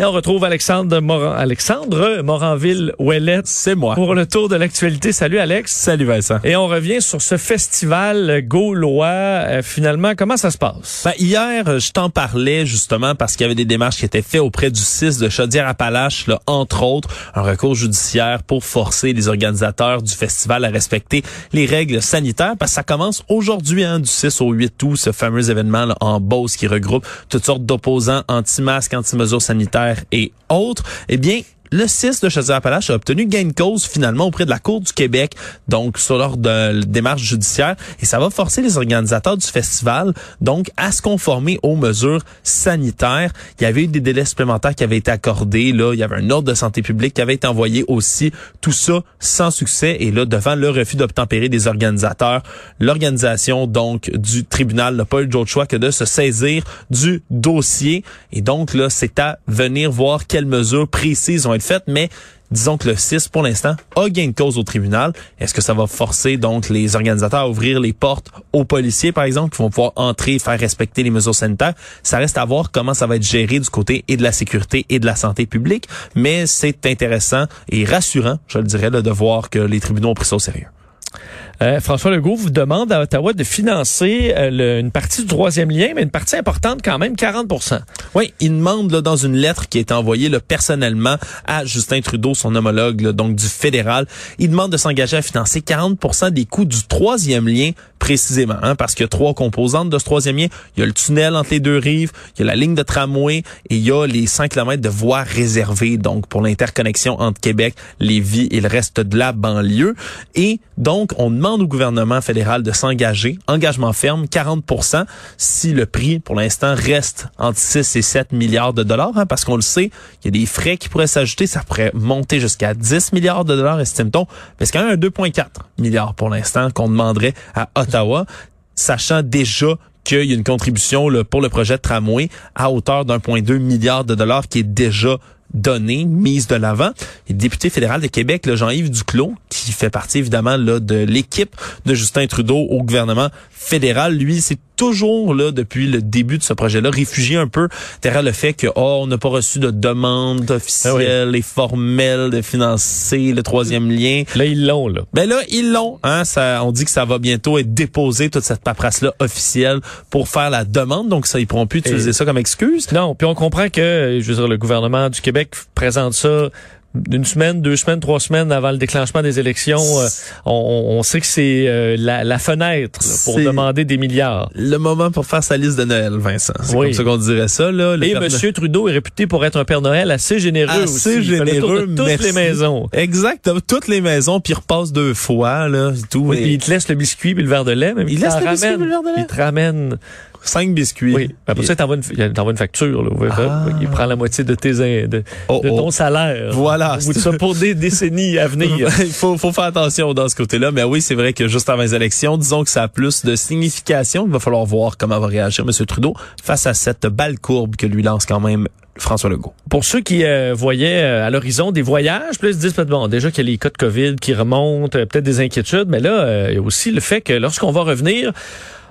Et on retrouve Alexandre Moran, Alexandre Moranville Ouellet. C'est moi. Pour le tour de l'actualité. Salut Alex. Salut Vincent. Et on revient sur ce festival gaulois. Euh, finalement, comment ça se passe? Ben, hier, je t'en parlais justement parce qu'il y avait des démarches qui étaient faites auprès du 6 de Chaudière-Appalaches, là, entre autres, un recours judiciaire pour forcer les organisateurs du festival à respecter les règles sanitaires parce que ça commence aujourd'hui, hein, du 6 au 8 août, ce fameux événement là, en Beauce qui regroupe toutes sortes d'opposants anti-masques, anti-mesures sanitaires et autres, eh bien, le 6 de Chaudière-Appalaches a obtenu gain de cause finalement auprès de la Cour du Québec, donc sur l'ordre de démarche judiciaire, et ça va forcer les organisateurs du festival donc à se conformer aux mesures sanitaires. Il y avait eu des délais supplémentaires qui avaient été accordés, là, il y avait un ordre de santé publique qui avait été envoyé aussi, tout ça sans succès, et là, devant le refus d'obtempérer des organisateurs, l'organisation donc du tribunal n'a pas eu d'autre choix que de se saisir du dossier, et donc là, c'est à venir voir quelles mesures précises ont été faites, mais disons que le 6, pour l'instant, a gain de cause au tribunal. Est-ce que ça va forcer donc les organisateurs à ouvrir les portes aux policiers, par exemple, qui vont pouvoir entrer et faire respecter les mesures sanitaires? Ça reste à voir comment ça va être géré du côté et de la sécurité et de la santé publique, mais c'est intéressant et rassurant, je le dirais, de voir que les tribunaux ont pris ça au sérieux. Euh, François Legault vous demande à Ottawa de financer euh, une partie du troisième lien, mais une partie importante quand même, 40% Oui, il demande là, dans une lettre qui est envoyée là, personnellement à Justin Trudeau, son homologue là, donc du fédéral, il demande de s'engager à financer 40% des coûts du troisième lien précisément, hein, parce qu'il y a trois composantes de ce troisième lien. Il y a le tunnel entre les deux rives, il y a la ligne de tramway et il y a les 5 km de voies réservées, donc pour l'interconnexion entre Québec, Lévis et le reste de la banlieue. Et donc, on demande au gouvernement fédéral de s'engager, engagement ferme, 40% si le prix, pour l'instant, reste entre 6 et 7 milliards de dollars, hein, parce qu'on le sait, il y a des frais qui pourraient s'ajouter, ça pourrait monter jusqu'à 10 milliards de dollars, estime-t-on, mais c'est quand même un 2,4 milliards pour l'instant qu'on demanderait à Ottawa, sachant déjà qu'il y a une contribution là, pour le projet de tramway à hauteur d'1,2 milliard de dollars qui est déjà donnée, mise de l'avant. Et le député fédéral de Québec, Jean-Yves Duclos, qui fait partie évidemment là, de l'équipe de Justin Trudeau au gouvernement fédéral, lui, c'est toujours là depuis le début de ce projet-là réfugié un peu derrière le fait que oh on n'a pas reçu de demande officielle et formelle de financer le troisième lien. Là ils l'ont là. Ben là ils l'ont. Hein, ça, on dit que ça va bientôt être déposé toute cette paperasse là officielle pour faire la demande. Donc ça ils pourront plus utiliser ça comme excuse. Non. Puis on comprend que je veux dire le gouvernement du Québec présente ça une semaine, deux semaines, trois semaines avant le déclenchement des élections, euh, on, on, sait que c'est euh, la, la, fenêtre pour demander des milliards. Le moment pour faire sa liste de Noël, Vincent. C'est comme ça qu'on dirait ça. Là, Et M. Trudeau est réputé pour être un Père Noël assez généreux assez aussi. généreux, de toutes les maisons. Exact, toutes les maisons, puis il repasse deux fois. Là, tout. Oui, il te laisse le biscuit puis le verre de lait. Même il, laisse le biscuit le verre de lait? Il te ramène cinq biscuits. Oui. Après ça, il t'envoie une, une facture. Là, ah. Il prend la moitié de tes de, oh, de ton oh. salaire. Voilà. Ou ça pour des décennies à venir. il faut, faut faire attention dans ce côté-là. Mais oui, c'est vrai que juste avant les élections, disons que ça a plus de signification. Il va falloir voir comment va réagir M. Trudeau face à cette balle courbe que lui lance quand même François Legault. Pour ceux qui euh, voyaient euh, à l'horizon des voyages, puis ils se disent bon, déjà qu'il y a les cas de COVID qui remontent, euh, peut-être des inquiétudes, mais là, il y a aussi le fait que lorsqu'on va revenir,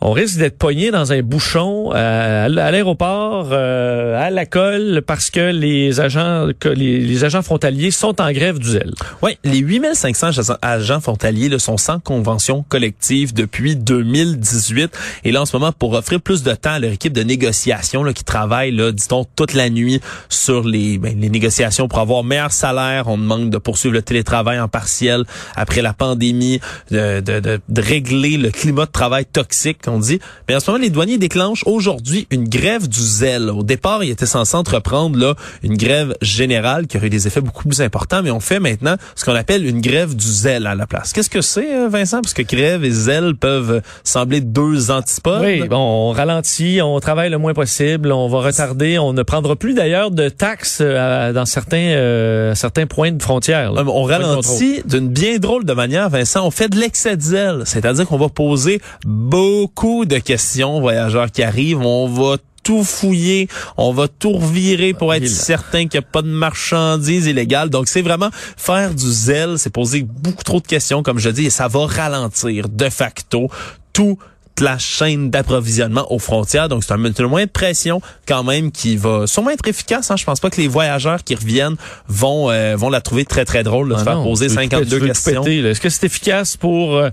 on risque d'être pogné dans un bouchon euh, à l'aéroport, euh, à la colle, parce que les agents les, agents frontaliers sont en grève du zèle. Oui, les 8500 agents frontaliers là, sont sans convention collective depuis 2018. Et là, en ce moment, pour offrir plus de temps à leur équipe de négociation là, qui travaille, là, dit-on, toute la nuit sur les, ben, les négociations pour avoir meilleur salaire, on demande de poursuivre le télétravail en partiel après la pandémie, de, de, de régler le climat de travail toxique on dit. Mais en ce moment, les douaniers déclenchent aujourd'hui une grève du zèle. Au départ, ils étaient censés entreprendre là une grève générale qui aurait eu des effets beaucoup plus importants, mais on fait maintenant ce qu'on appelle une grève du zèle à la place. Qu'est-ce que c'est, euh, Vincent? Parce que grève et zèle peuvent sembler deux antipodes. Oui, bon, on ralentit, on travaille le moins possible, on va retarder, on ne prendra plus d'ailleurs de taxes euh, dans certains euh, certains points de frontière. on ralentit d'une bien drôle de manière, Vincent. On fait de l'excès de zèle, c'est-à-dire qu'on va poser beaucoup beaucoup de questions voyageurs qui arrivent. On va tout fouiller, on va tout revirer pour être certain qu'il n'y a pas de marchandises illégales. Donc, c'est vraiment faire du zèle, c'est poser beaucoup trop de questions, comme je dis, et ça va ralentir de facto tout la chaîne d'approvisionnement aux frontières. Donc, c'est un moyen de pression quand même qui va sûrement être efficace. Hein. Je pense pas que les voyageurs qui reviennent vont euh, vont la trouver très, très drôle de se ah faire poser 52 questions. Est-ce que c'est efficace pour euh,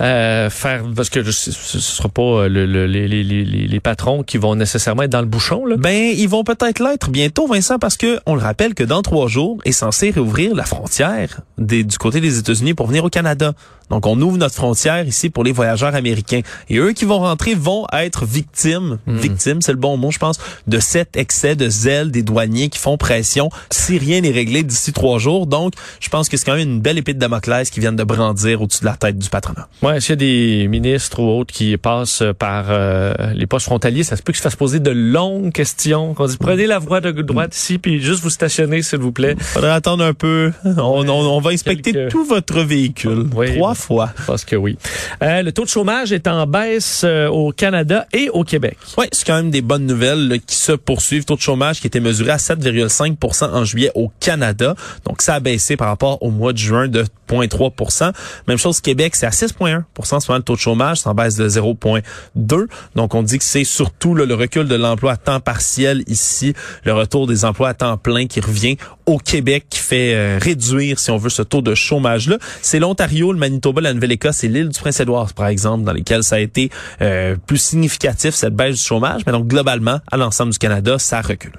euh, faire... Parce que ce ne sera pas le, les, les, les, patrons qui vont nécessairement être dans le bouchon. Là? Ben, ils vont peut-être l'être bientôt, Vincent, parce que on le rappelle que dans trois jours est censé réouvrir la frontière des, du côté des États-Unis pour venir au Canada. Donc, on ouvre notre frontière ici pour les voyageurs américains. Et eux qui vont rentrer vont être victimes, hmm. victimes, c'est le bon mot, je pense, de cet excès de zèle des douaniers qui font pression si rien n'est réglé d'ici trois jours. Donc, je pense que c'est quand même une belle épée de Damoclès qui viennent de brandir au-dessus de la tête du patronat. Ouais, est-ce qu'il y a des ministres ou autres qui passent par euh, les postes frontaliers, ça se peut qu'ils se fassent poser de longues questions, qu'on dit prenez la voie de droite ici, puis juste vous stationner, s'il vous plaît. Faudrait attendre un peu. On, on, va inspecter tout votre véhicule. Trois fois. Parce que oui. Euh, le taux de chômage est en baisse euh, au Canada et au Québec. Oui, c'est quand même des bonnes nouvelles qui se poursuivent. Taux de chômage qui était mesuré à 7,5% en juillet au Canada. Donc, ça a baissé par rapport au mois de juin de 0,3% Même chose Québec, c'est à 6,1 en ce moment le taux de chômage, en baisse de 0,2. Donc, on dit que c'est surtout le recul de l'emploi à temps partiel ici, le retour des emplois à temps plein qui revient au Québec qui fait euh, réduire, si on veut, ce taux de chômage-là. C'est l'Ontario, le Manitoba, la Nouvelle-Écosse et l'île du Prince-Édouard, par exemple, dans lesquels ça a été euh, plus significatif, cette baisse du chômage. Mais donc, globalement, à l'ensemble du Canada, ça recule.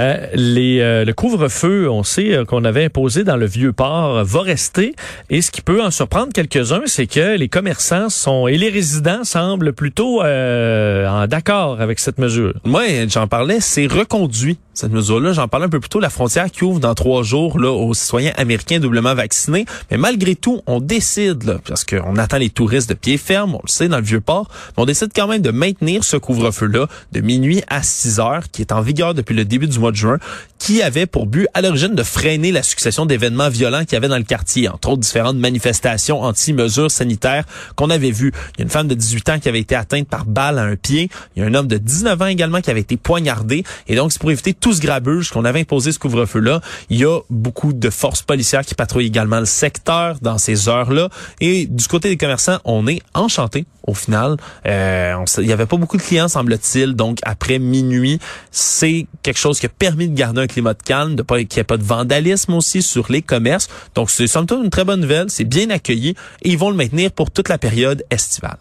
Euh, les, euh, le couvre-feu, on sait euh, qu'on avait imposé dans le vieux port, va rester. Et ce qui peut en surprendre quelques-uns, c'est que les commerçants sont et les résidents semblent plutôt en d'accord avec cette mesure. Moi, j'en parlais, c'est reconduit cette mesure-là. J'en parlais un peu plus tôt, la frontière qui ouvre dans trois jours là, aux citoyens américains doublement vaccinés. Mais malgré tout, on décide, là, parce qu'on attend les touristes de pied ferme, on le sait, dans le Vieux-Port, mais on décide quand même de maintenir ce couvre-feu-là de minuit à 6 heures, qui est en vigueur depuis le début du mois de juin, qui avait pour but à l'origine de freiner la succession d'événements violents qu'il y avait dans le quartier, entre autres différentes manifestations anti-mesures sanitaires qu'on avait vues. Il y a une femme de 18 ans qui avait été atteinte par balle à un pied. Il y a un homme de 19 ans également qui avait été poignardé. Et donc, c'est pour éviter tout ce grabuge qu'on avait imposé ce couvre-feu-là. Il y a beaucoup de forces policières qui patrouillent également le secteur dans ces heures-là. Et du côté des commerçants, on est enchanté au final. Euh, il y avait pas beaucoup de clients, semble-t-il. Donc, après minuit, c'est quelque chose qui permis de garder un climat de calme, de pas qu'il n'y ait pas de vandalisme aussi sur les commerces. Donc, c'est somme toute une très bonne nouvelle. C'est bien accueilli et ils vont le maintenir pour toute la période estivale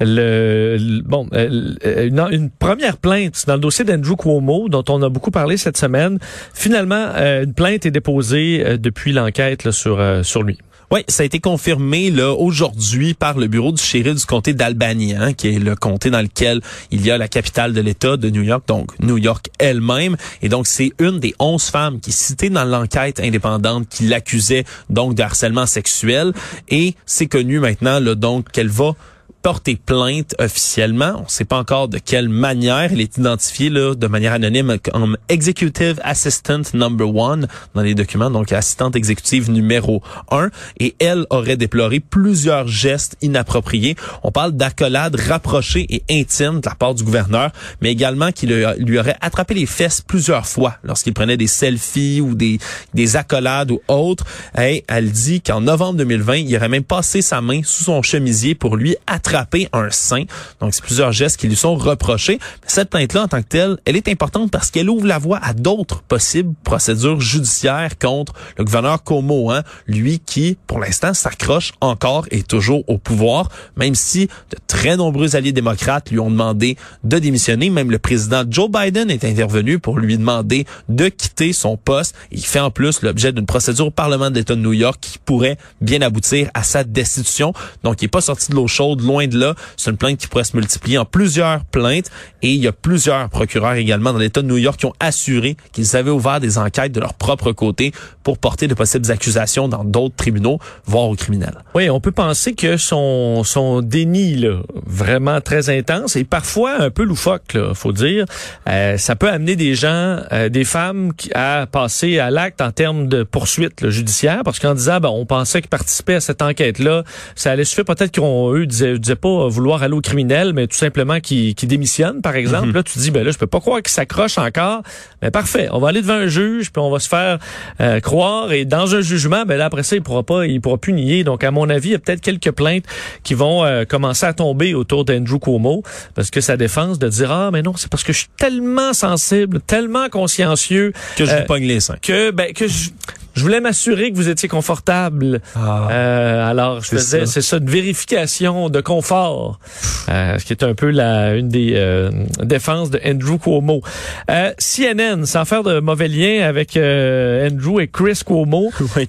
le, bon, euh, une, première plainte dans le dossier d'Andrew Cuomo, dont on a beaucoup parlé cette semaine. Finalement, euh, une plainte est déposée euh, depuis l'enquête sur, sur lui. Oui, ça a été confirmé là aujourd'hui par le bureau du shérif du comté d'Albany, hein, qui est le comté dans lequel il y a la capitale de l'État de New York, donc New York elle-même. Et donc c'est une des onze femmes qui est dans l'enquête indépendante qui l'accusait donc de harcèlement sexuel. Et c'est connu maintenant là donc qu'elle va porter plainte officiellement. On ne sait pas encore de quelle manière. Elle est identifiée là, de manière anonyme comme Executive Assistant Number One dans les documents, donc assistante exécutive numéro un. Et elle aurait déploré plusieurs gestes inappropriés. On parle d'accolades rapprochées et intimes de la part du gouverneur, mais également qu'il lui aurait attrapé les fesses plusieurs fois lorsqu'il prenait des selfies ou des, des accolades ou autres. Elle dit qu'en novembre 2020, il aurait même passé sa main sous son chemisier pour lui attraper un sein. Donc, c'est plusieurs gestes qui lui sont reprochés. Cette plainte-là, en tant que telle, elle est importante parce qu'elle ouvre la voie à d'autres possibles procédures judiciaires contre le gouverneur Como, hein, lui qui, pour l'instant, s'accroche encore et toujours au pouvoir, même si de très nombreux alliés démocrates lui ont demandé de démissionner. Même le président Joe Biden est intervenu pour lui demander de quitter son poste. Il fait en plus l'objet d'une procédure au Parlement de l'État de New York qui pourrait bien aboutir à sa destitution. Donc, il n'est pas sorti de l'eau chaude, loin de là. C'est une plainte qui pourrait se multiplier en plusieurs plaintes et il y a plusieurs procureurs également dans l'État de New York qui ont assuré qu'ils avaient ouvert des enquêtes de leur propre côté pour porter de possibles accusations dans d'autres tribunaux, voire aux criminels. Oui, on peut penser que son, son déni, là, vraiment très intense et parfois un peu loufoque, là, faut dire, euh, ça peut amener des gens, euh, des femmes à passer à l'acte en termes de poursuite judiciaire parce qu'en disant, ben, on pensait qu'ils participaient à cette enquête-là, ça allait suffire peut-être qu'ils ont eu du disait pas vouloir aller au criminel, mais tout simplement qui, qui démissionne, par exemple. Mhm. Là, tu dis, ben là, je peux pas croire qu'il s'accroche encore. Mais parfait, on va aller devant un juge, puis on va se faire euh, croire. Et dans un jugement, ben là, après ça, il pourra pas, il pourra plus nier. Donc, à mon avis, il y a peut-être quelques plaintes qui vont euh, commencer à tomber autour d'Andrew Cuomo, parce que sa défense de dire, ah, mais non, c'est parce que je suis tellement sensible, tellement consciencieux. Que je vous pogne les seins. Que, ben, que je, je voulais m'assurer que vous étiez confortable. Ah, euh, alors, je faisais, c'est ça, une vérification de confort, euh, ce qui est un peu la une des euh, défenses de Andrew Cuomo. Euh, CNN, sans faire de mauvais lien avec euh, Andrew et Chris Cuomo, qui,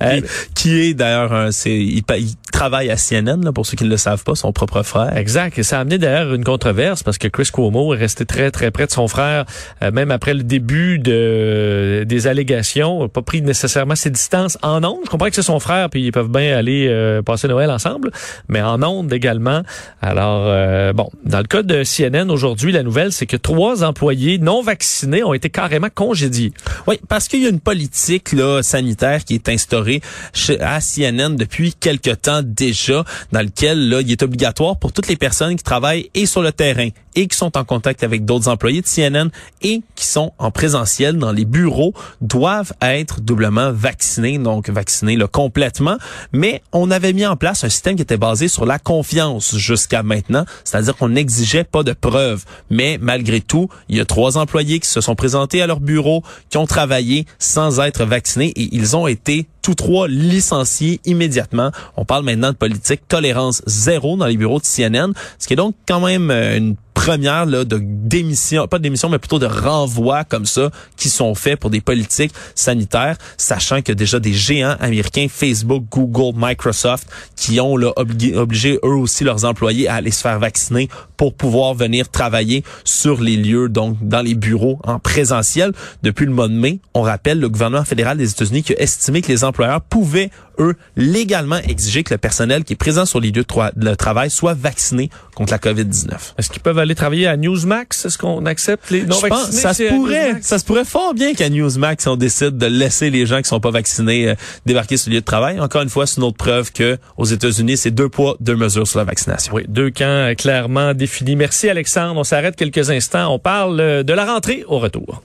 qui, est d'ailleurs, c'est il, il, travaille à CNN, là, pour ceux qui ne le savent pas, son propre frère. Exact. Et ça a amené d'ailleurs une controverse parce que Chris Cuomo est resté très très près de son frère, même après le début de des allégations, pas pris nécessairement ses distance en ondes. Je comprends que c'est son frère, puis ils peuvent bien aller euh, passer Noël ensemble, mais en ondes également. Alors, euh, bon, dans le cas de CNN aujourd'hui, la nouvelle, c'est que trois employés non vaccinés ont été carrément congédiés. Oui, parce qu'il y a une politique là, sanitaire qui est instaurée chez, à CNN depuis quelque temps déjà, dans lequel là, il est obligatoire pour toutes les personnes qui travaillent et sur le terrain et qui sont en contact avec d'autres employés de CNN et qui sont en présentiel dans les bureaux doivent être doublement vaccinés, donc vaccinés là, complètement. Mais on avait mis en place un système qui était basé sur la confiance jusqu'à maintenant, c'est-à-dire qu'on n'exigeait pas de preuves. Mais malgré tout, il y a trois employés qui se sont présentés à leur bureau, qui ont travaillé sans être vaccinés et ils ont été tous trois licenciés immédiatement. On parle maintenant de politique. Tolérance zéro dans les bureaux de CNN, ce qui est donc quand même euh, une première là, de démission, pas de démission, mais plutôt de renvoi comme ça, qui sont faits pour des politiques sanitaires, sachant que déjà des géants américains, Facebook, Google, Microsoft, qui ont là, obligé, eux aussi leurs employés à aller se faire vacciner pour pouvoir venir travailler sur les lieux, donc dans les bureaux en présentiel. Depuis le mois de mai, on rappelle le gouvernement fédéral des États-Unis qui a estimé que les employeurs pouvaient eux, légalement exiger que le personnel qui est présent sur les lieux de, travail soit vacciné contre la COVID-19. Est-ce qu'ils peuvent travailler à Newsmax? Est-ce qu'on accepte les non-vaccinés? Ça se pourrait, ça se pourrait fort bien qu'à Newsmax, on décide de laisser les gens qui sont pas vaccinés euh, débarquer sur le lieu de travail. Encore une fois, c'est une autre preuve que aux États-Unis, c'est deux poids, deux mesures sur la vaccination. Oui, deux camps euh, clairement définis. Merci Alexandre. On s'arrête quelques instants. On parle euh, de la rentrée au retour.